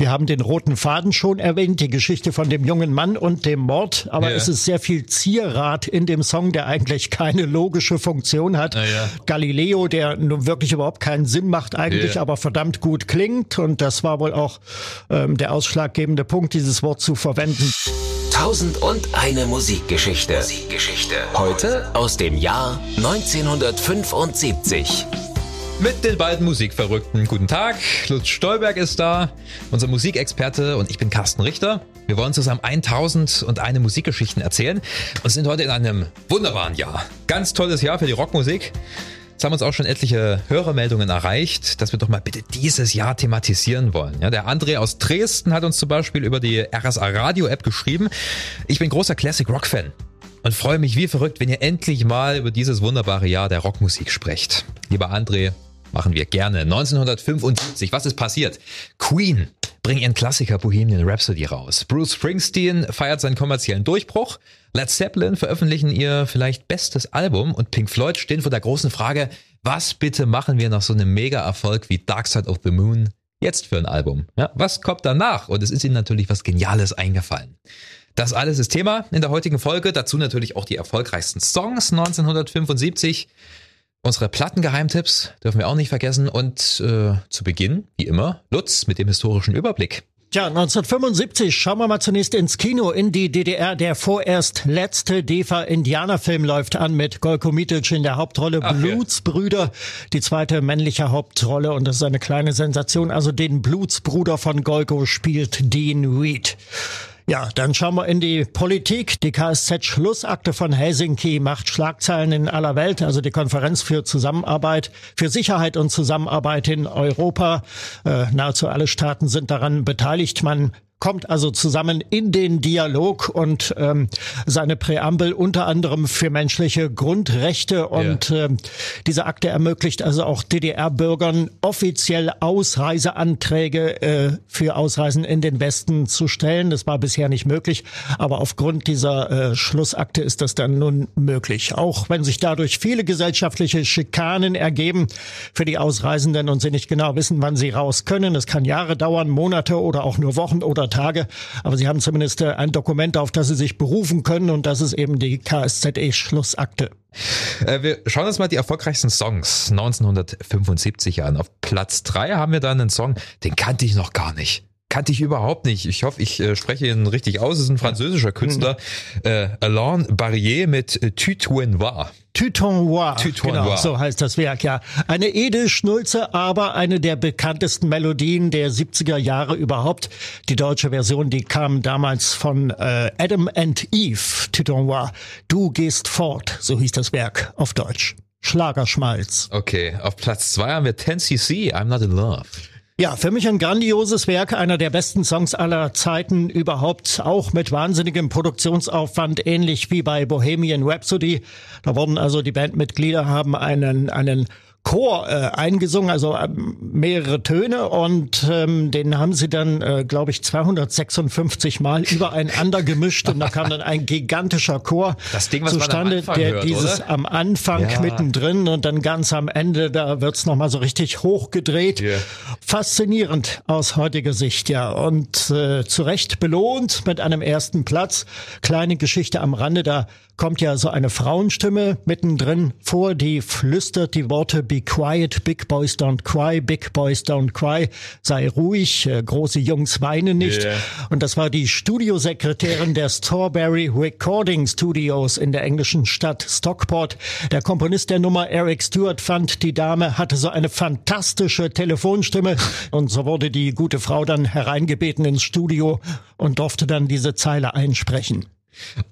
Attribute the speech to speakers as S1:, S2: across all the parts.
S1: Wir haben den roten Faden schon erwähnt, die Geschichte von dem jungen Mann und dem Mord, aber
S2: Ja.
S1: es ist sehr viel Zierrat in dem Song, der eigentlich keine logische Funktion hat.
S2: Ja.
S1: Galileo, der nun wirklich überhaupt keinen Sinn macht eigentlich,
S2: Ja.
S1: aber verdammt gut klingt und das war wohl auch ähm, der ausschlaggebende Punkt, dieses Wort zu verwenden.
S3: Tausend und eine Musikgeschichte. Musikgeschichte. Heute aus dem Jahr 1975.
S2: Mit den beiden Musikverrückten. Guten Tag, Lutz Stolberg ist da, unser Musikexperte und ich bin Carsten Richter. Wir wollen zusammen 1000 und eine Musikgeschichten erzählen und sind heute in einem wunderbaren Jahr. Ganz tolles Jahr für die Rockmusik. Es haben uns auch schon etliche Hörermeldungen erreicht, dass wir doch mal bitte dieses Jahr thematisieren wollen. Ja, der André aus Dresden hat uns zum Beispiel über die RSA Radio App geschrieben. Ich bin großer Classic Rock Fan und freue mich wie verrückt, wenn ihr endlich mal über dieses wunderbare Jahr der Rockmusik sprecht. Lieber André, machen wir gerne. 1975, was ist passiert? Queen bringen ihren Klassiker Bohemian Rhapsody raus. Bruce Springsteen feiert seinen kommerziellen Durchbruch. Led Zeppelin veröffentlichen ihr vielleicht bestes Album und Pink Floyd stehen vor der großen Frage, was bitte machen wir nach so einem Mega-Erfolg wie Dark Side of the Moon jetzt für ein Album? Ja, was kommt danach? Und es ist ihnen natürlich was Geniales eingefallen. Das alles ist Thema in der heutigen Folge. Dazu natürlich auch die erfolgreichsten Songs 1975. Unsere Plattengeheimtipps dürfen wir auch nicht vergessen. Und äh, zu Beginn, wie immer, Lutz mit dem historischen Überblick.
S1: Tja, 1975 schauen wir mal zunächst ins Kino in die DDR. Der vorerst letzte DEFA-Indianerfilm läuft an mit Golko Mitic in der Hauptrolle
S2: Ach, ja.
S1: Blutsbrüder, die zweite männliche Hauptrolle und das ist eine kleine Sensation. Also den Blutsbruder von Golko spielt Dean Reed. Ja, dann schauen wir in die Politik. Die KSZ-Schlussakte von Helsinki macht Schlagzeilen in aller Welt, also die Konferenz für Zusammenarbeit, für Sicherheit und Zusammenarbeit in Europa. Äh, nahezu alle Staaten sind daran beteiligt. Man kommt also zusammen in den Dialog und ähm, seine Präambel unter anderem für menschliche Grundrechte und ähm, diese Akte ermöglicht also auch DDR-Bürgern offiziell Ausreiseanträge äh, für Ausreisen in den Westen zu stellen. Das war bisher nicht möglich, aber aufgrund dieser äh, Schlussakte ist das dann nun möglich. Auch wenn sich dadurch viele gesellschaftliche Schikanen ergeben für die Ausreisenden und sie nicht genau wissen, wann sie raus können. Es kann Jahre dauern, Monate oder auch nur Wochen oder Tage, aber sie haben zumindest äh, ein Dokument, auf das sie sich berufen können und das ist eben die KSZE-Schlussakte.
S2: Äh, wir schauen uns mal die erfolgreichsten Songs 1975 an. Auf Platz drei haben wir dann einen Song, den kannte ich noch gar nicht. Kannte ich überhaupt nicht. Ich hoffe, ich äh, spreche ihn richtig aus. Es ist ein französischer Künstler. Äh, Alain Barrier mit äh, Tu tu en vois.
S1: Tutonoir,
S2: Tutonoir.
S1: genau, so heißt das Werk, ja. Eine edel Schnulze, aber eine der bekanntesten Melodien der 70er Jahre überhaupt. Die deutsche Version, die kam damals von äh, Adam and Eve, Tutonoir. Du gehst fort, so hieß das Werk auf Deutsch. Schlagerschmalz.
S2: Okay, auf Platz zwei haben wir 10cc, I'm Not in Love.
S1: Ja, für mich ein grandioses Werk, einer der besten Songs aller Zeiten überhaupt, auch mit wahnsinnigem Produktionsaufwand, ähnlich wie bei Bohemian Rhapsody. Da wurden also die Bandmitglieder haben einen, einen Chor äh, eingesungen, also ähm, mehrere Töne und ähm, den haben sie dann, äh, glaube ich, 256 Mal übereinander gemischt und da kam dann ein gigantischer Chor
S2: Das Ding,
S1: zustande, der
S2: hört,
S1: dieses
S2: oder?
S1: am Anfang
S2: Ja.
S1: mittendrin und dann ganz am Ende, da wird's noch nochmal so richtig hochgedreht.
S2: Ja.
S1: Faszinierend aus heutiger Sicht, ja. Und äh, zu Recht belohnt mit einem ersten Platz. Kleine Geschichte am Rande, da kommt ja so eine Frauenstimme mittendrin vor, die flüstert die Worte Be quiet, big boys don't cry, big boys don't cry, sei ruhig, äh, große Jungs weinen nicht.
S2: Ja.
S1: Und das war die Studiosekretärin der Strawberry Recording Studios in der englischen Stadt Stockport. Der Komponist der Nummer Eric Stewart fand, die Dame hatte so eine fantastische Telefonstimme und so wurde die gute Frau dann hereingebeten ins Studio und durfte dann diese Zeile einsprechen.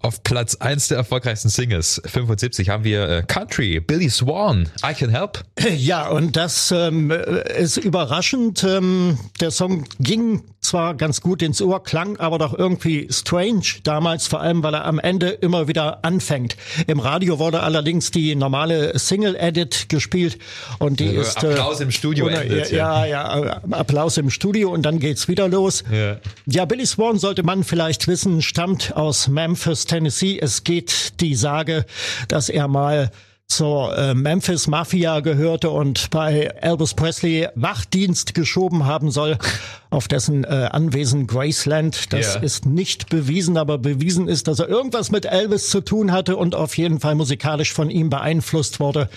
S2: Auf Platz eins der erfolgreichsten Singles 75 haben wir äh, Country, Billy Swan, I Can Help.
S1: Ja, und das ähm, ist überraschend. Ähm, der Song ging zwar ganz gut ins Ohr, klang aber doch irgendwie strange damals, vor allem weil er am Ende immer wieder anfängt. Im Radio wurde allerdings die normale Single-Edit gespielt und die
S2: Also
S1: ist...
S2: Applaus im Studio
S1: ohne-
S2: endet,
S1: ja, ja, ja, Applaus im Studio und dann geht's wieder los.
S2: Ja.
S1: Ja, Billy Swan sollte man vielleicht wissen, stammt aus Memphis, Tennessee. Es geht die Sage, dass er mal zur äh, Memphis Mafia gehörte und bei Elvis Presley Wachdienst geschoben haben soll auf dessen äh, Anwesen Graceland. Das
S2: Ja.
S1: ist nicht bewiesen, aber bewiesen ist, dass er irgendwas mit Elvis zu tun hatte und auf jeden Fall musikalisch von ihm beeinflusst wurde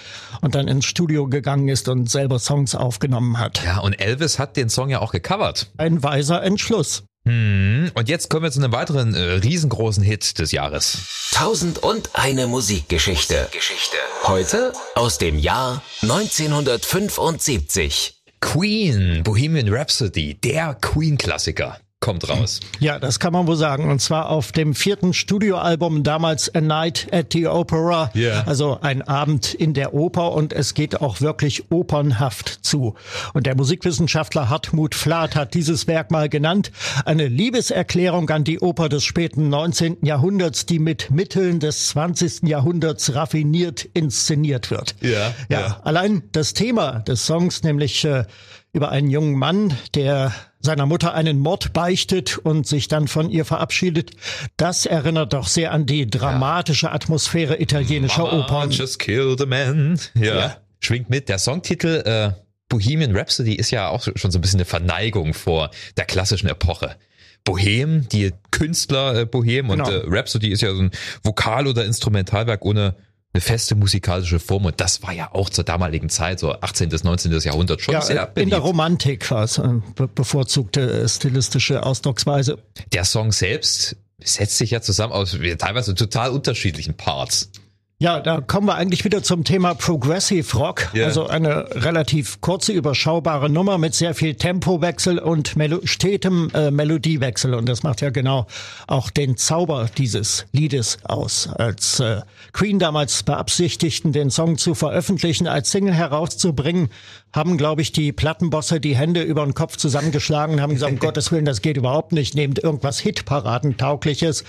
S1: und dann ins Studio gegangen ist und selber Songs aufgenommen hat.
S2: Ja, und Elvis hat den Song ja auch gecovert.
S1: Ein weiser Entschluss.
S2: Hm, Und jetzt kommen wir zu einem weiteren äh, riesengroßen Hit des Jahres.
S3: Tausend und eine Musikgeschichte. Heute aus dem Jahr 1975.
S2: Queen, Bohemian Rhapsody, der Queen-Klassiker, kommt raus.
S1: Ja, das kann man wohl sagen. Und zwar auf dem vierten Studioalbum, damals A Night at the Opera.
S2: Ja.
S1: Also ein Abend in der Oper und es geht auch wirklich opernhaft zu. Und der Musikwissenschaftler Hartmut Flath hat dieses Werk mal genannt. Eine Liebeserklärung an die Oper des späten 19. Jahrhunderts, die mit Mitteln des 20. Jahrhunderts raffiniert inszeniert wird.
S2: Ja,
S1: Ja,
S2: ja.
S1: allein das Thema des Songs, nämlich äh, über einen jungen Mann, der seiner Mutter einen Mord beichtet und sich dann von ihr verabschiedet, das erinnert doch sehr an die dramatische Atmosphäre italienischer
S2: Mama
S1: Opern.
S2: just killed a man. Ja.
S1: Ja.
S2: Schwingt mit. Der Songtitel äh, Bohemian Rhapsody ist ja auch schon so ein bisschen eine Verneigung vor der klassischen Epoche. Bohem, die Künstler äh, Bohem und
S1: Genau.
S2: äh, Rhapsody ist ja so ein Vokal- oder Instrumentalwerk ohne eine feste musikalische Form und das war ja auch zur damaligen Zeit, so 18. bis 19. Jahrhundert schon
S1: Ja,
S2: sehr
S1: in
S2: beliebt.
S1: der Romantik war es eine be bevorzugte äh, stilistische Ausdrucksweise.
S2: Der Song selbst setzt sich ja zusammen aus teilweise total unterschiedlichen Parts.
S1: Ja, da kommen wir eigentlich wieder zum Thema Progressive Rock.
S2: Ja.
S1: Also eine relativ kurze, überschaubare Nummer mit sehr viel Tempowechsel und Melo stetem äh, Melodiewechsel. Und das macht ja genau auch den Zauber dieses Liedes aus. Als äh, Queen damals beabsichtigten, den Song zu veröffentlichen, als Single herauszubringen, haben, glaube ich, die Plattenbosse die Hände über den Kopf zusammengeschlagen und haben gesagt, um Gottes Willen, das geht überhaupt nicht, nehmt irgendwas Hitparadentaugliches.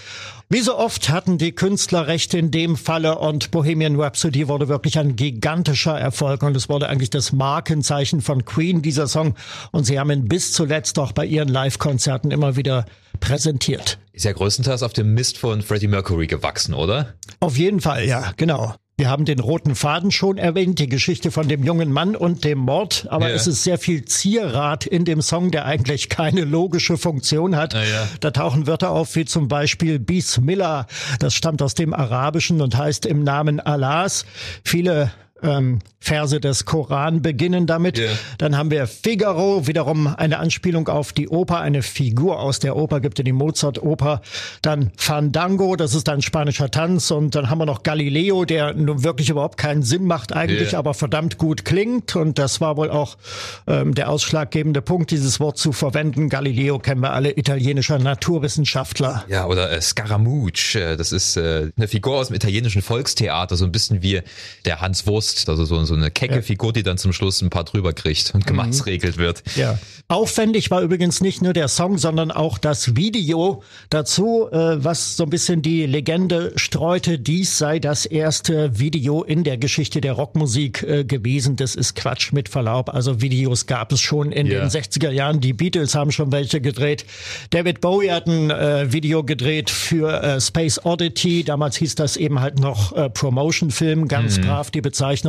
S1: Wie so oft hatten die Künstler recht in dem Falle und Bohemian Rhapsody wurde wirklich ein gigantischer Erfolg und es wurde eigentlich das Markenzeichen von Queen, dieser Song. Und sie haben ihn bis zuletzt auch bei ihren Live-Konzerten immer wieder präsentiert.
S2: Ist ja größtenteils auf dem Mist von Freddie Mercury gewachsen, oder?
S1: Auf jeden Fall, ja, genau. Wir haben den roten Faden schon erwähnt, die Geschichte von dem jungen Mann und dem Mord, aber
S2: Ja.
S1: es ist sehr viel Zierrat in dem Song, der eigentlich keine logische Funktion hat.
S2: Ja.
S1: Da tauchen Wörter auf wie zum Beispiel Bismillah, das stammt aus dem Arabischen und heißt im Namen Allahs. Viele ähm, Verse des Koran beginnen damit.
S2: Ja.
S1: Dann haben wir Figaro, wiederum eine Anspielung auf die Oper, eine Figur aus der Oper, gibt in die Mozart-Oper. Dann Fandango, das ist ein spanischer Tanz. Und dann haben wir noch Galileo, der nun wirklich überhaupt keinen Sinn macht eigentlich,
S2: Ja.
S1: aber verdammt gut klingt. Und das war wohl auch ähm, der ausschlaggebende Punkt, dieses Wort zu verwenden. Galileo kennen wir alle, italienischer Naturwissenschaftler.
S2: Ja, oder äh, Scaramouche, äh, das ist äh, eine Figur aus dem italienischen Volkstheater, so ein bisschen wie der Hans Wurst, also so, so eine kecke
S1: Ja. Mhm.
S2: Figur, die dann zum Schluss ein paar drüber kriegt und gemaßregelt wird.
S1: Ja. Aufwendig war übrigens nicht nur der Song, sondern auch das Video dazu, äh, was so ein bisschen die Legende streute, dies sei das erste Video in der Geschichte der Rockmusik äh, gewesen. Das ist Quatsch mit Verlaub. Also Videos gab es schon in
S2: Ja.
S1: den 60er Jahren. Die Beatles haben schon welche gedreht. David Bowie hat ein äh, Video gedreht für äh, Space Oddity. Damals hieß das eben halt noch äh, Promotion-Film, ganz
S2: Mhm.
S1: brav die Bezeichnung.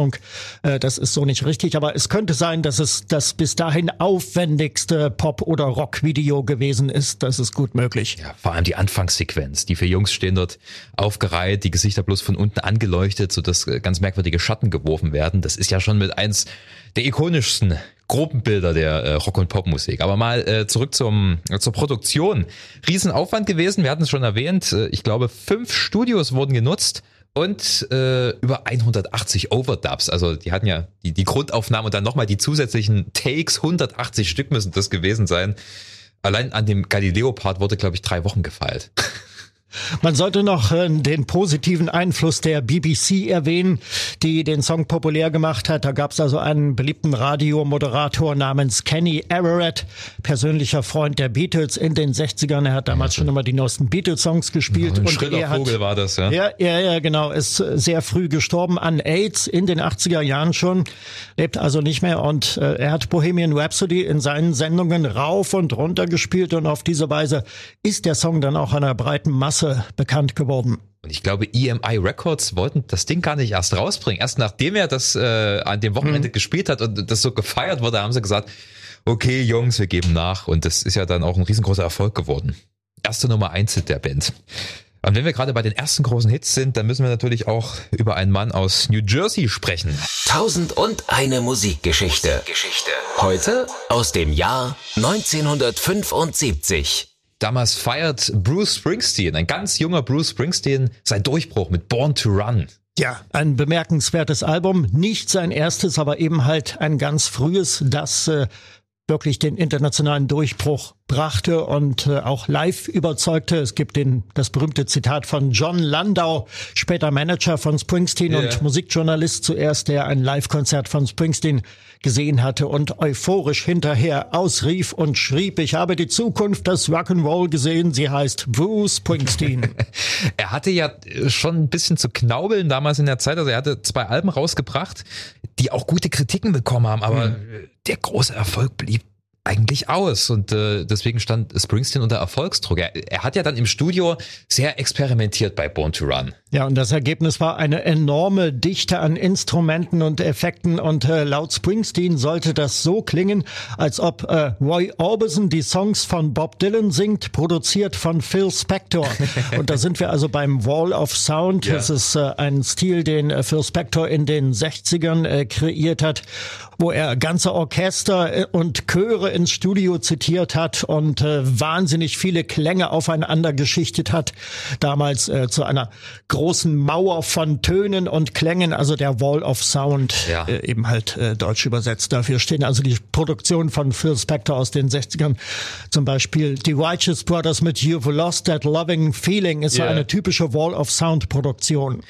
S1: Äh, das ist so nicht richtig, aber es könnte sein, dass es das bis dahin aufwendigste Pop- oder Rock-Video gewesen ist. Das ist gut möglich.
S2: Ja, vor allem die Anfangssequenz. Die vier Jungs stehen dort aufgereiht, die Gesichter bloß von unten angeleuchtet, sodass äh, ganz merkwürdige Schatten geworfen werden. Das ist ja schon mit eins der ikonischsten Gruppenbilder der äh, Rock- und Popmusik. Aber mal äh, zurück zum, äh, zur Produktion. Riesenaufwand gewesen, wir hatten es schon erwähnt. Äh, ich glaube, fünf Studios wurden genutzt. Und äh, über 180 Overdubs. Also die hatten ja die, die Grundaufnahme und dann nochmal die zusätzlichen Takes. 180 Stück müssen das gewesen sein. Allein an dem Galileo-Part wurde, glaube ich, drei Wochen gefeilt.
S1: Man sollte noch äh, den positiven Einfluss der BBC erwähnen, die den Song populär gemacht hat. Da gab es also einen beliebten Radiomoderator namens Kenny Everett, persönlicher Freund der Beatles in den 60ern. Er hat damals schon immer die neuesten Beatles-Songs gespielt.
S2: Ein
S1: und er hat,
S2: Vogel war das, ja.
S1: Ja, ja, ja, genau. Ist äh, sehr früh gestorben an AIDS in den 80er Jahren schon. Lebt also nicht mehr und äh, er hat Bohemian Rhapsody in seinen Sendungen rauf und runter gespielt und auf diese Weise ist der Song dann auch einer breiten Masse bekannt geworden.
S2: Und ich glaube, EMI Records wollten das Ding gar nicht erst rausbringen. Erst nachdem er das äh, an dem Wochenende mhm. gespielt hat und das so gefeiert wurde, haben sie gesagt, okay, Jungs, wir geben nach. Und das ist ja dann auch ein riesengroßer Erfolg geworden. Erste Nummer eins der Band. Und wenn wir gerade bei den ersten großen Hits sind, dann müssen wir natürlich auch über einen Mann aus New Jersey sprechen.
S3: Tausend und eine Musikgeschichte. Geschichte. Heute aus dem Jahr 1975.
S2: Damals feiert Bruce Springsteen, ein ganz junger Bruce Springsteen, sein Durchbruch mit Born to Run.
S1: Ja, ein bemerkenswertes Album. Nicht sein erstes, aber eben halt ein ganz frühes, das äh, wirklich den internationalen Durchbruch brachte und äh, auch live überzeugte. Es gibt den, das berühmte Zitat von John Landau, später Manager von Springsteen yeah. und Musikjournalist zuerst, der ein Live-Konzert von Springsteen gesehen hatte und euphorisch hinterher ausrief und schrieb, ich habe die Zukunft des Rock'n'Roll gesehen, sie heißt Bruce Springsteen.
S2: er hatte ja schon ein bisschen zu knaubeln damals in der Zeit, also er hatte zwei Alben rausgebracht, die auch gute Kritiken bekommen haben, aber mhm. der große Erfolg blieb eigentlich aus und äh, deswegen stand Springsteen unter Erfolgsdruck. Er, er hat ja dann im Studio sehr experimentiert bei Born to Run.
S1: Ja, und das Ergebnis war eine enorme Dichte an Instrumenten und Effekten und äh, laut Springsteen sollte das so klingen, als ob äh, Roy Orbison die Songs von Bob Dylan singt, produziert von Phil Spector. und da sind wir also beim Wall of Sound. Ja. Das ist äh, ein Stil, den äh, Phil Spector in den 60ern äh, kreiert hat wo er ganze Orchester äh, und Chöre ins Studio zitiert hat und äh, wahnsinnig viele Klänge aufeinander geschichtet hat. Damals äh, zu einer großen Mauer von Tönen und Klängen, also der Wall of Sound, ja. äh, eben halt äh, deutsch übersetzt. Dafür stehen also die Produktion von Phil Spector aus den 60ern. Zum Beispiel die Righteous Brothers mit You've Lost That Loving Feeling ist yeah. so eine typische Wall of Sound Produktion.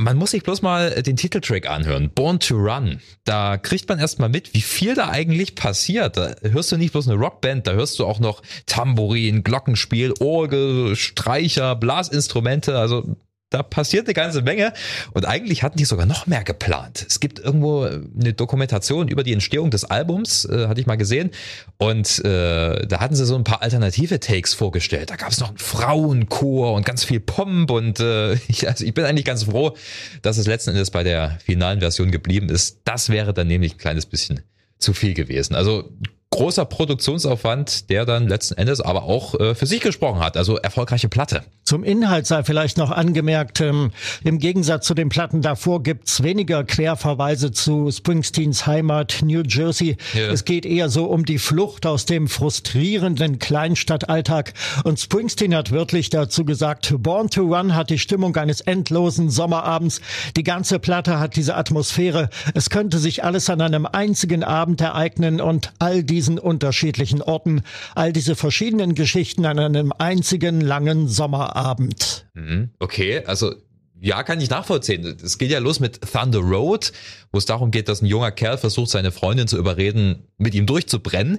S2: Man muss sich bloß mal den Titeltrack anhören, Born to Run. Da kriegt man erstmal mit, wie viel da eigentlich passiert. Da hörst du nicht bloß eine Rockband, da hörst du auch noch Tambourin, Glockenspiel, Orgel, Streicher, Blasinstrumente. Also da passiert eine ganze Menge und eigentlich hatten die sogar noch mehr geplant. Es gibt irgendwo eine Dokumentation über die Entstehung des Albums, äh, hatte ich mal gesehen und äh, da hatten sie so ein paar alternative Takes vorgestellt. Da gab es noch einen Frauenchor und ganz viel Pomp und äh, ich, also ich bin eigentlich ganz froh, dass es letzten Endes bei der finalen Version geblieben ist. Das wäre dann nämlich ein kleines bisschen zu viel gewesen. Also großer Produktionsaufwand, der dann letzten Endes aber auch äh, für sich gesprochen hat. Also erfolgreiche Platte.
S1: Zum Inhalt sei vielleicht noch angemerkt, ähm, im Gegensatz zu den Platten davor gibt's weniger Querverweise zu Springsteens Heimat New Jersey. Ja. Es geht eher so um die Flucht aus dem frustrierenden Kleinstadtalltag. Und Springsteen hat wörtlich dazu gesagt, Born to Run hat die Stimmung eines endlosen Sommerabends. Die ganze Platte hat diese Atmosphäre. Es könnte sich alles an einem einzigen Abend ereignen und all die diesen unterschiedlichen Orten, all diese verschiedenen Geschichten an einem einzigen langen Sommerabend.
S2: Mhm. Okay, also ja, kann ich nachvollziehen. Es geht ja los mit Thunder Road, wo es darum geht, dass ein junger Kerl versucht, seine Freundin zu überreden, mit ihm durchzubrennen.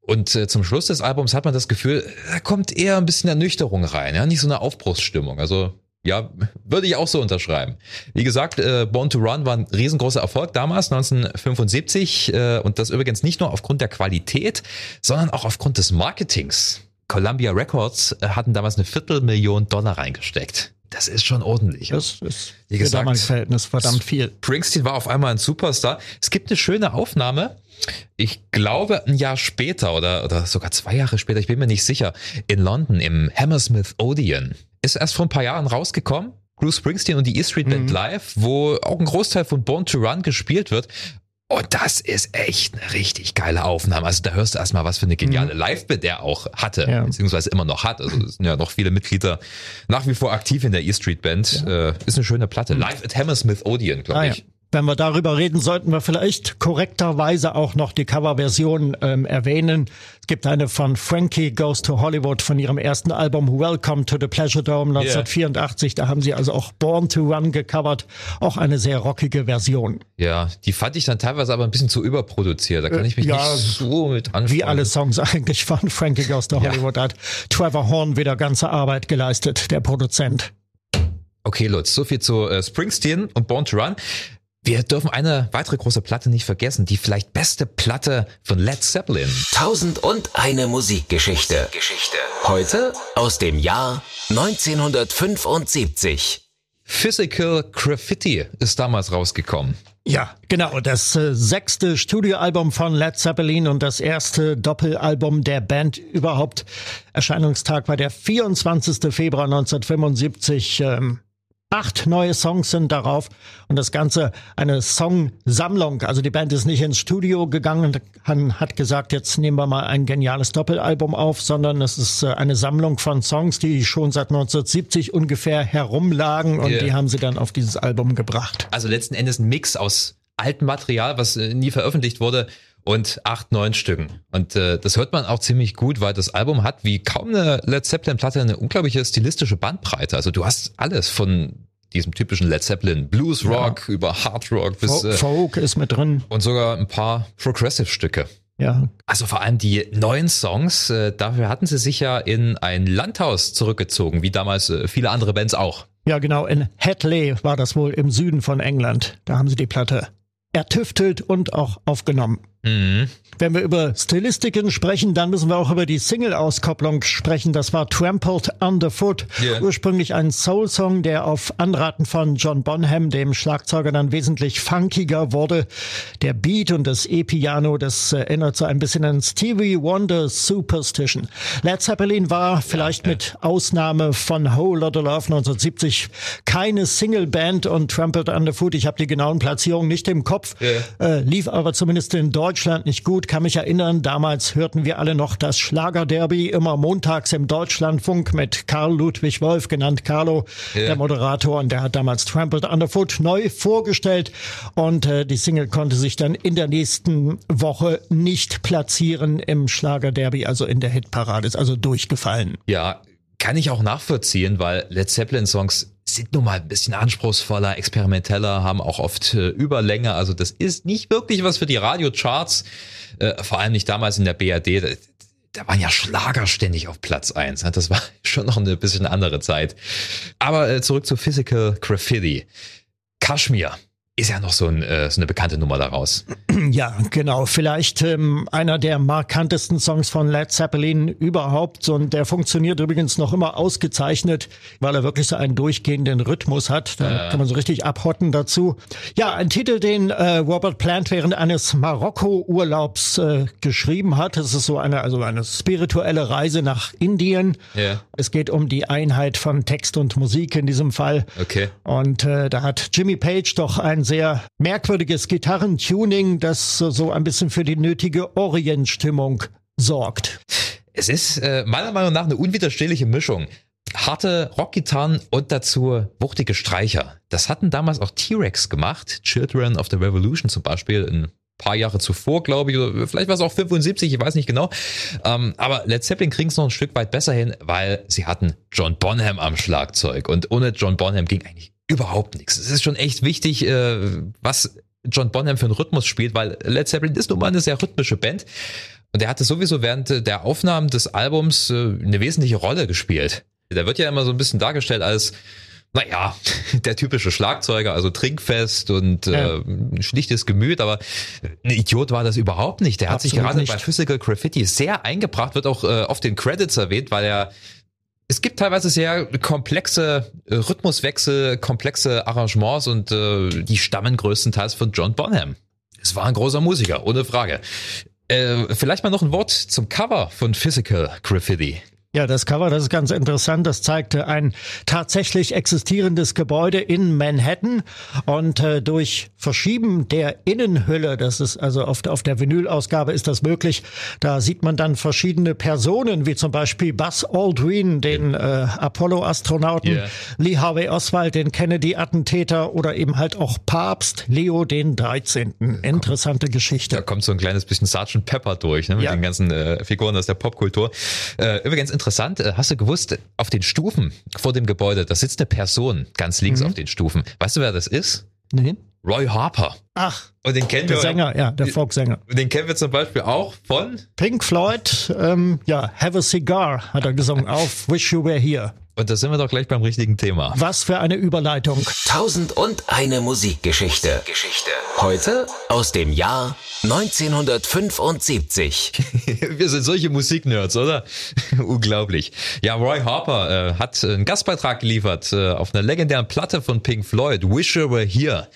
S2: Und äh, zum Schluss des Albums hat man das Gefühl, da kommt eher ein bisschen Ernüchterung rein, ja, nicht so eine Aufbruchsstimmung. Also ja, würde ich auch so unterschreiben. Wie gesagt, äh, Born to Run war ein riesengroßer Erfolg damals, 1975. Äh, und das übrigens nicht nur aufgrund der Qualität, sondern auch aufgrund des Marketings. Columbia Records äh, hatten damals eine Viertelmillion Dollar reingesteckt. Das ist schon ordentlich.
S1: Das ist wie gesagt, für Verhältnis verdammt viel.
S2: Springsteen war auf einmal ein Superstar. Es gibt eine schöne Aufnahme. Ich glaube, ein Jahr später oder, oder sogar zwei Jahre später, ich bin mir nicht sicher, in London im Hammersmith Odeon ist erst vor ein paar Jahren rausgekommen. Bruce Springsteen und die E Street Band mhm. Live, wo auch ein Großteil von Born to Run gespielt wird. Und das ist echt eine richtig geile Aufnahme. Also da hörst du erstmal, was für eine geniale mhm. Live-Band der auch hatte, ja. beziehungsweise immer noch hat. Also es sind ja noch viele Mitglieder nach wie vor aktiv in der E Street Band. Ja. Äh, ist eine schöne Platte. Mhm. Live at Hammersmith Odeon, glaube ah, ich. Ja.
S1: Wenn wir darüber reden, sollten wir vielleicht korrekterweise auch noch die Coverversion ähm, erwähnen. Es gibt eine von Frankie Goes to Hollywood von ihrem ersten Album Welcome to the Pleasure Dome 1984. Yeah. Da haben sie also auch Born to Run gecovert. Auch eine sehr rockige Version.
S2: Ja, die fand ich dann teilweise aber ein bisschen zu überproduziert. Da kann ich mich äh, ja, nicht so mit anfangen.
S1: Wie alle Songs eigentlich von Frankie Goes to Hollywood ja. hat Trevor Horn wieder ganze Arbeit geleistet, der Produzent.
S2: Okay, Lutz, so viel zu äh, Springsteen und Born to Run. Wir dürfen eine weitere große Platte nicht vergessen, die vielleicht beste Platte von Led Zeppelin.
S3: Tausend und eine Musikgeschichte. Heute aus dem Jahr 1975.
S2: Physical Graffiti ist damals rausgekommen.
S1: Ja, genau. Das äh, sechste Studioalbum von Led Zeppelin und das erste Doppelalbum der Band überhaupt. Erscheinungstag war der 24. Februar 1975. Ähm, Acht neue Songs sind darauf und das Ganze eine Songsammlung. Also die Band ist nicht ins Studio gegangen und hat gesagt, jetzt nehmen wir mal ein geniales Doppelalbum auf, sondern es ist äh, eine Sammlung von Songs, die schon seit 1970 ungefähr herumlagen und yeah. die haben sie dann auf dieses Album gebracht.
S2: Also letzten Endes ein Mix aus altem Material, was äh, nie veröffentlicht wurde und acht, neun Stücken. Und äh, das hört man auch ziemlich gut, weil das Album hat wie kaum eine Led Zeppelin-Platte eine unglaubliche stilistische Bandbreite. Also du hast alles von diesem typischen Led Zeppelin Blues Rock ja. über Hard Rock bis
S1: äh, Folk ist mit drin
S2: und sogar ein paar Progressive Stücke.
S1: Ja.
S2: Also vor allem die neuen Songs, äh, dafür hatten sie sich ja in ein Landhaus zurückgezogen, wie damals äh, viele andere Bands auch.
S1: Ja, genau, in Hatley war das wohl im Süden von England. Da haben sie die Platte ertüftelt und auch aufgenommen. Mhm. Wenn wir über Stilistiken sprechen, dann müssen wir auch über die Single-Auskopplung sprechen. Das war Trampled Underfoot. Yeah. Ursprünglich ein Soul-Song, der auf Anraten von John Bonham, dem Schlagzeuger, dann wesentlich funkiger wurde. Der Beat und das E-Piano, das erinnert so ein bisschen an Stevie Wonder Superstition. Led Zeppelin war vielleicht ja, ja. mit Ausnahme von Whole Lotta Love 1970 keine Single-Band und Trampled Underfoot, ich habe die genauen Platzierungen nicht im Kopf, yeah. äh, lief aber zumindest in Deutschland Deutschland nicht gut. Kann mich erinnern, damals hörten wir alle noch das Schlagerderby immer montags im Deutschlandfunk mit Karl Ludwig Wolf, genannt Carlo, ja. der Moderator. Und der hat damals Trampled Underfoot neu vorgestellt. Und äh, die Single konnte sich dann in der nächsten Woche nicht platzieren im Schlagerderby, also in der Hitparade. Ist also durchgefallen.
S2: Ja, kann ich auch nachvollziehen, weil Led Zeppelin Songs sind nun mal ein bisschen anspruchsvoller, experimenteller, haben auch oft äh, Überlänge. Also das ist nicht wirklich was für die Radiocharts, äh, vor allem nicht damals in der BRD. Da, da waren ja Schlager ständig auf Platz eins. Ne? Das war schon noch eine bisschen andere Zeit. Aber äh, zurück zu Physical Graffiti. Kashmir ist ja noch so, ein, äh, so eine bekannte Nummer daraus.
S1: Ja, genau. Vielleicht ähm, einer der markantesten Songs von Led Zeppelin überhaupt. Und der funktioniert übrigens noch immer ausgezeichnet, weil er wirklich so einen durchgehenden Rhythmus hat. Da ja. kann man so richtig abhotten dazu. Ja, ein Titel, den äh, Robert Plant während eines Marokko-Urlaubs äh, geschrieben hat. Es ist so eine, also eine spirituelle Reise nach Indien. Ja. Es geht um die Einheit von Text und Musik in diesem Fall.
S2: Okay.
S1: Und äh, da hat Jimmy Page doch ein sehr merkwürdiges Gitarrentuning, das so ein bisschen für die nötige Orientstimmung sorgt.
S2: Es ist äh, meiner Meinung nach eine unwiderstehliche Mischung. Harte Rockgitarren und dazu wuchtige Streicher. Das hatten damals auch T-Rex gemacht. Children of the Revolution zum Beispiel, ein paar Jahre zuvor, glaube ich, oder vielleicht war es auch 75, ich weiß nicht genau. Ähm, aber Led Zeppelin kriegen es noch ein Stück weit besser hin, weil sie hatten John Bonham am Schlagzeug. Und ohne John Bonham ging eigentlich überhaupt nichts. Es ist schon echt wichtig, äh, was John Bonham für einen Rhythmus spielt, weil Led Zeppelin ist nun mal eine sehr rhythmische Band. Und er hatte sowieso während der Aufnahmen des Albums äh, eine wesentliche Rolle gespielt. Der wird ja immer so ein bisschen dargestellt als, naja, der typische Schlagzeuger, also trinkfest und ja. äh, schlichtes Gemüt, aber ein Idiot war das überhaupt nicht. Der Absolut hat sich gerade nicht. bei Physical Graffiti sehr eingebracht, wird auch äh, auf den Credits erwähnt, weil er es gibt teilweise sehr komplexe äh, Rhythmuswechsel, komplexe Arrangements und äh, die stammen größtenteils von John Bonham. Es war ein großer Musiker, ohne Frage. Äh, vielleicht mal noch ein Wort zum Cover von Physical Graffiti.
S1: Ja, das Cover, das ist ganz interessant. Das zeigte ein tatsächlich existierendes Gebäude in Manhattan und äh, durch Verschieben der Innenhülle, das ist also auf, auf der Vinylausgabe ist das möglich. Da sieht man dann verschiedene Personen, wie zum Beispiel Buzz Aldrin, den äh, Apollo-Astronauten, yeah. Lee Harvey Oswald, den Kennedy-Attentäter oder eben halt auch Papst Leo den 13. Interessante Geschichte.
S2: Da kommt so ein kleines bisschen Sergeant Pepper durch, ne, mit ja. den ganzen äh, Figuren aus der Popkultur. Äh, übrigens interessant. Äh, hast du gewusst, auf den Stufen vor dem Gebäude, da sitzt eine Person ganz links mhm. auf den Stufen. Weißt du, wer das ist?
S1: Nee.
S2: Roy Harper.
S1: Ach.
S2: Und den kennen
S1: der
S2: wir.
S1: Sänger, ja, der Folksänger.
S2: Den kennen wir zum Beispiel auch von
S1: Pink Floyd. Ähm, ja, Have a Cigar hat er gesungen auf Wish You Were Here.
S2: Und da sind wir doch gleich beim richtigen Thema.
S1: Was für eine Überleitung.
S3: Tausend und eine Musikgeschichte. Geschichte. Heute aus dem Jahr 1975.
S2: Wir sind solche Musiknerds, oder? Unglaublich. Ja, Roy Harper äh, hat einen Gastbeitrag geliefert äh, auf einer legendären Platte von Pink Floyd, Wish You Were Here.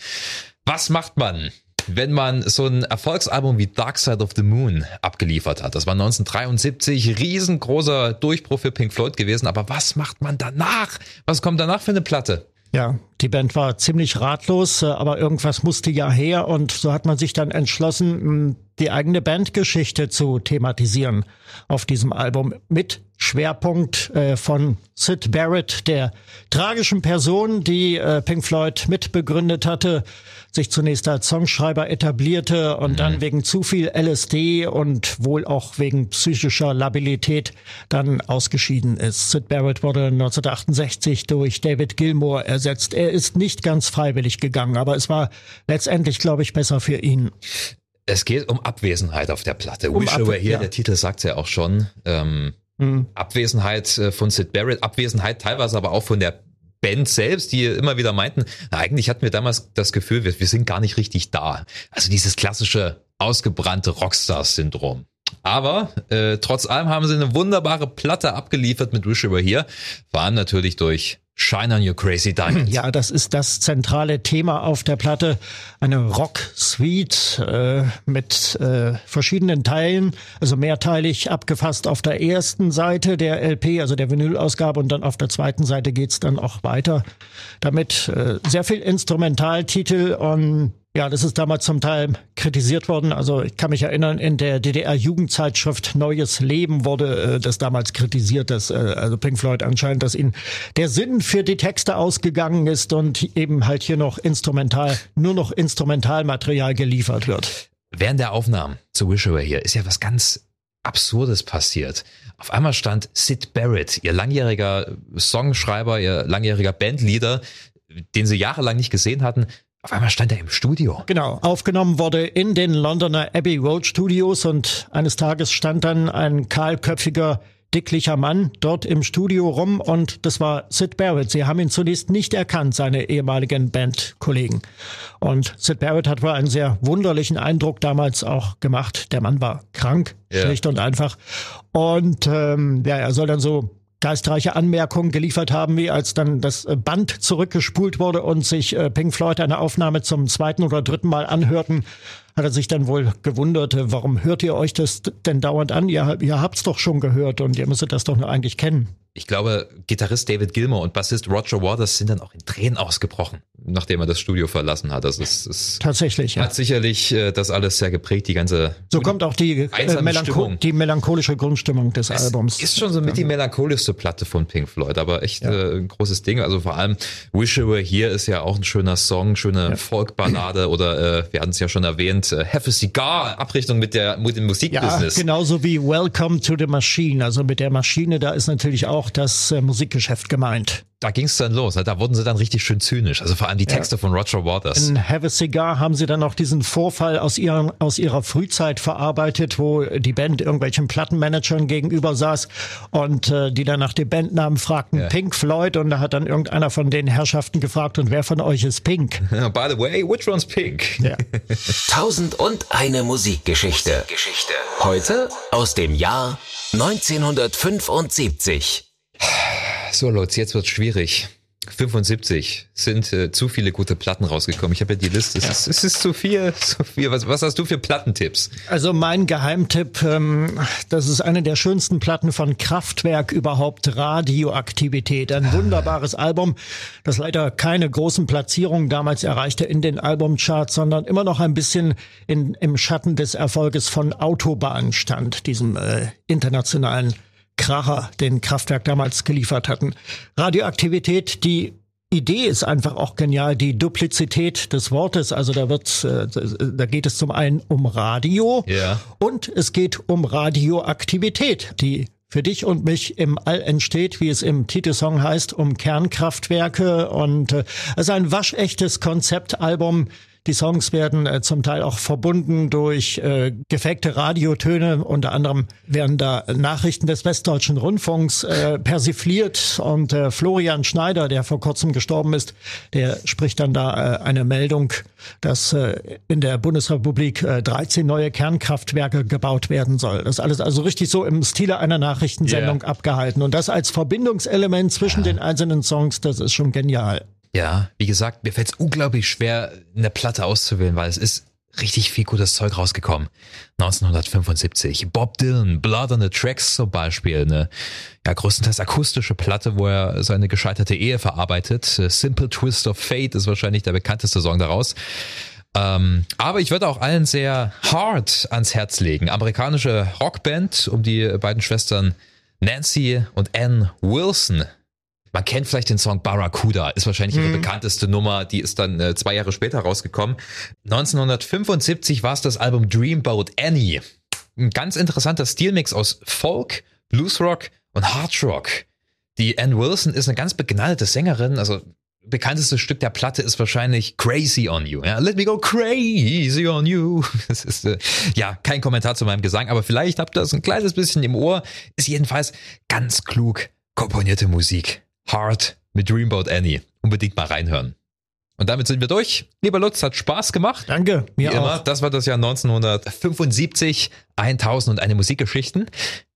S2: Was macht man? Wenn man so ein Erfolgsalbum wie Dark Side of the Moon abgeliefert hat. Das war 1973, riesengroßer Durchbruch für Pink Floyd gewesen. Aber was macht man danach? Was kommt danach für eine Platte?
S1: Ja, die Band war ziemlich ratlos, äh, aber irgendwas musste ja her und so hat man sich dann entschlossen, die eigene Bandgeschichte zu thematisieren auf diesem Album mit Schwerpunkt äh, von Sid Barrett, der tragischen Person, die äh, Pink Floyd mitbegründet hatte sich zunächst als Songschreiber etablierte und mhm. dann wegen zu viel LSD und wohl auch wegen psychischer Labilität dann ausgeschieden ist. Sid Barrett wurde 1968 durch David Gilmour ersetzt. Er ist nicht ganz freiwillig gegangen, aber es war letztendlich, glaube ich, besser für ihn.
S2: Es geht um Abwesenheit auf der Platte. Um Wish You Were Here, ja. der Titel sagt ja auch schon. Ähm, mhm. Abwesenheit äh, von Sid Barrett, Abwesenheit teilweise aber auch von der Band selbst, die immer wieder meinten, na, eigentlich hatten wir damals das Gefühl, wir, wir sind gar nicht richtig da. Also dieses klassische ausgebrannte Rockstar-Syndrom. Aber äh, trotz allem haben sie eine wunderbare Platte abgeliefert mit Wish Were Here. Allem natürlich durch Shine on Your Crazy Diamond.
S1: Ja, das ist das zentrale Thema auf der Platte. Eine Rock-Suite äh, mit äh, verschiedenen Teilen, also mehrteilig abgefasst auf der ersten Seite der LP, also der Vinylausgabe, und dann auf der zweiten Seite geht's dann auch weiter. Damit äh, sehr viel Instrumentaltitel und ja, das ist damals zum Teil kritisiert worden. Also ich kann mich erinnern, in der DDR-Jugendzeitschrift Neues Leben wurde äh, das damals kritisiert, dass äh, also Pink Floyd anscheinend, dass ihnen der Sinn für die Texte ausgegangen ist und eben halt hier noch instrumental, nur noch Instrumentalmaterial geliefert wird.
S2: Während der Aufnahmen zu Wish Were Here ist ja was ganz Absurdes passiert. Auf einmal stand Sid Barrett, ihr langjähriger Songschreiber, ihr langjähriger Bandleader, den sie jahrelang nicht gesehen hatten, auf einmal stand er im Studio.
S1: Genau, aufgenommen wurde in den Londoner Abbey Road Studios und eines Tages stand dann ein kahlköpfiger, dicklicher Mann dort im Studio rum und das war Sid Barrett. Sie haben ihn zunächst nicht erkannt, seine ehemaligen Bandkollegen. Und Sid Barrett hat wohl einen sehr wunderlichen Eindruck damals auch gemacht. Der Mann war krank, ja. schlicht und einfach. Und ähm, ja, er soll dann so geistreiche Anmerkungen geliefert haben, wie als dann das äh, Band zurückgespult wurde und sich äh, Pink Floyd eine Aufnahme zum zweiten oder dritten Mal anhörten, hat er sich dann wohl gewundert, äh, warum hört ihr euch das denn dauernd an? Ihr, ihr habt's doch schon gehört und ihr müsstet das doch nur eigentlich kennen
S2: ich glaube, Gitarrist David Gilmour und Bassist Roger Waters sind dann auch in Tränen ausgebrochen, nachdem er das Studio verlassen hat. Also es, es
S1: tatsächlich
S2: hat ja. sicherlich äh, das alles sehr geprägt, die ganze
S1: so kommt auch die äh, Melancho die melancholische Grundstimmung des
S2: es
S1: Albums.
S2: Ist schon so mit die melancholischste Platte von Pink Floyd, aber echt ja. äh, ein großes Ding. Also vor allem Wish You Were Here ist ja auch ein schöner Song, schöne ja. Folkballade oder äh, wir hatten es ja schon erwähnt, äh, Have a Cigar Abrichtung mit der mit dem Musikbusiness.
S1: Ja, genauso wie Welcome to the Machine. Also mit der Maschine, da ist natürlich auch das äh, Musikgeschäft gemeint
S2: da ging es dann los. Ne? Da wurden sie dann richtig schön zynisch. Also vor allem die Texte ja. von Roger Waters.
S1: In Have a Cigar haben sie dann auch diesen Vorfall aus, ihren, aus ihrer Frühzeit verarbeitet, wo die Band irgendwelchen Plattenmanagern gegenüber saß und äh, die dann nach dem Bandnamen fragten ja. Pink Floyd und da hat dann irgendeiner von den Herrschaften gefragt und wer von euch ist Pink?
S2: By the way, which one's Pink?
S3: Ja. Tausend und eine Musikgeschichte. Geschichte. Heute aus dem Jahr 1975.
S2: So, Lutz, jetzt wird's schwierig. 75 sind äh, zu viele gute Platten rausgekommen. Ich habe ja die Liste. Es, ja. ist, es ist zu viel, zu viel. Was, was hast du für Plattentipps?
S1: Also mein Geheimtipp, ähm, das ist eine der schönsten Platten von Kraftwerk überhaupt, Radioaktivität. Ein wunderbares Album, das leider keine großen Platzierungen damals erreichte in den Albumcharts, sondern immer noch ein bisschen in, im Schatten des Erfolges von Autobahn stand, diesem äh, internationalen Kracher, den Kraftwerk damals geliefert hatten. Radioaktivität, die Idee ist einfach auch genial, die Duplizität des Wortes. Also da wird, äh, da geht es zum einen um Radio
S2: ja.
S1: und es geht um Radioaktivität, die für dich und mich im All entsteht, wie es im Titelsong heißt, um Kernkraftwerke und äh, es ist ein waschechtes Konzeptalbum Die Songs werden äh, zum Teil auch verbunden durch äh, gefakte Radiotöne. Unter anderem werden da Nachrichten des Westdeutschen Rundfunks äh, persifliert und äh, Florian Schneider, der vor kurzem gestorben ist, der spricht dann da äh, eine Meldung, dass äh, in der Bundesrepublik äh, 13 neue Kernkraftwerke gebaut werden soll. Das alles also richtig so im Stile einer Nachrichtensendung yeah. abgehalten. Und das als Verbindungselement zwischen ja. den einzelnen Songs, das ist schon genial.
S2: Ja, wie gesagt, mir fällt es unglaublich schwer, eine Platte auszuwählen, weil es ist richtig viel gutes Zeug rausgekommen. 1975. Bob Dylan, Blood on the Tracks zum Beispiel. Eine ja, größtenteils akustische Platte, wo er seine gescheiterte Ehe verarbeitet. Simple Twist of Fate ist wahrscheinlich der bekannteste Song daraus. Ähm, aber ich würde auch allen sehr hard ans Herz legen. Amerikanische Rockband um die beiden Schwestern Nancy und Ann Wilson. Man kennt vielleicht den Song Barracuda, ist wahrscheinlich ihre mhm. bekannteste Nummer, die ist dann äh, zwei Jahre später rausgekommen. 1975 war es das Album Dreamboat Annie. Ein ganz interessanter Stilmix aus Folk, Bluesrock und Hardrock. Die Ann Wilson ist eine ganz begnadete Sängerin, also bekannteste Stück der Platte ist wahrscheinlich Crazy on You. Ja, Let me go crazy on you. Das ist äh, ja kein Kommentar zu meinem Gesang, aber vielleicht habt ihr das ein kleines bisschen im Ohr. Ist jedenfalls ganz klug komponierte Musik. Hard mit Dreamboat Annie. Unbedingt mal reinhören. Und damit sind wir durch. Lieber Lutz, hat Spaß gemacht.
S1: Danke,
S2: mir Wie immer, das war das Jahr 1975, 1000 und eine Musikgeschichten.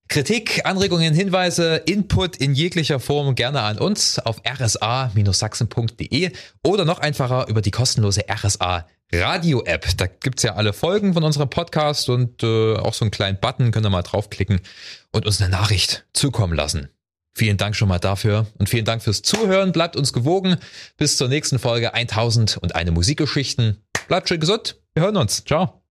S2: Kritik, Anregungen, Hinweise, Input in jeglicher Form gerne an uns auf rsa-sachsen.de oder noch einfacher über die kostenlose RSA Radio App. Da gibt's ja alle Folgen von unserem Podcast und äh, auch so einen kleinen Button, könnt ihr mal draufklicken und uns eine Nachricht zukommen lassen. Vielen Dank schon mal dafür und vielen Dank fürs Zuhören. Bleibt uns gewogen. Bis zur nächsten Folge 1000 und eine Musikgeschichten. Bleibt schön gesund. Wir hören uns. Ciao.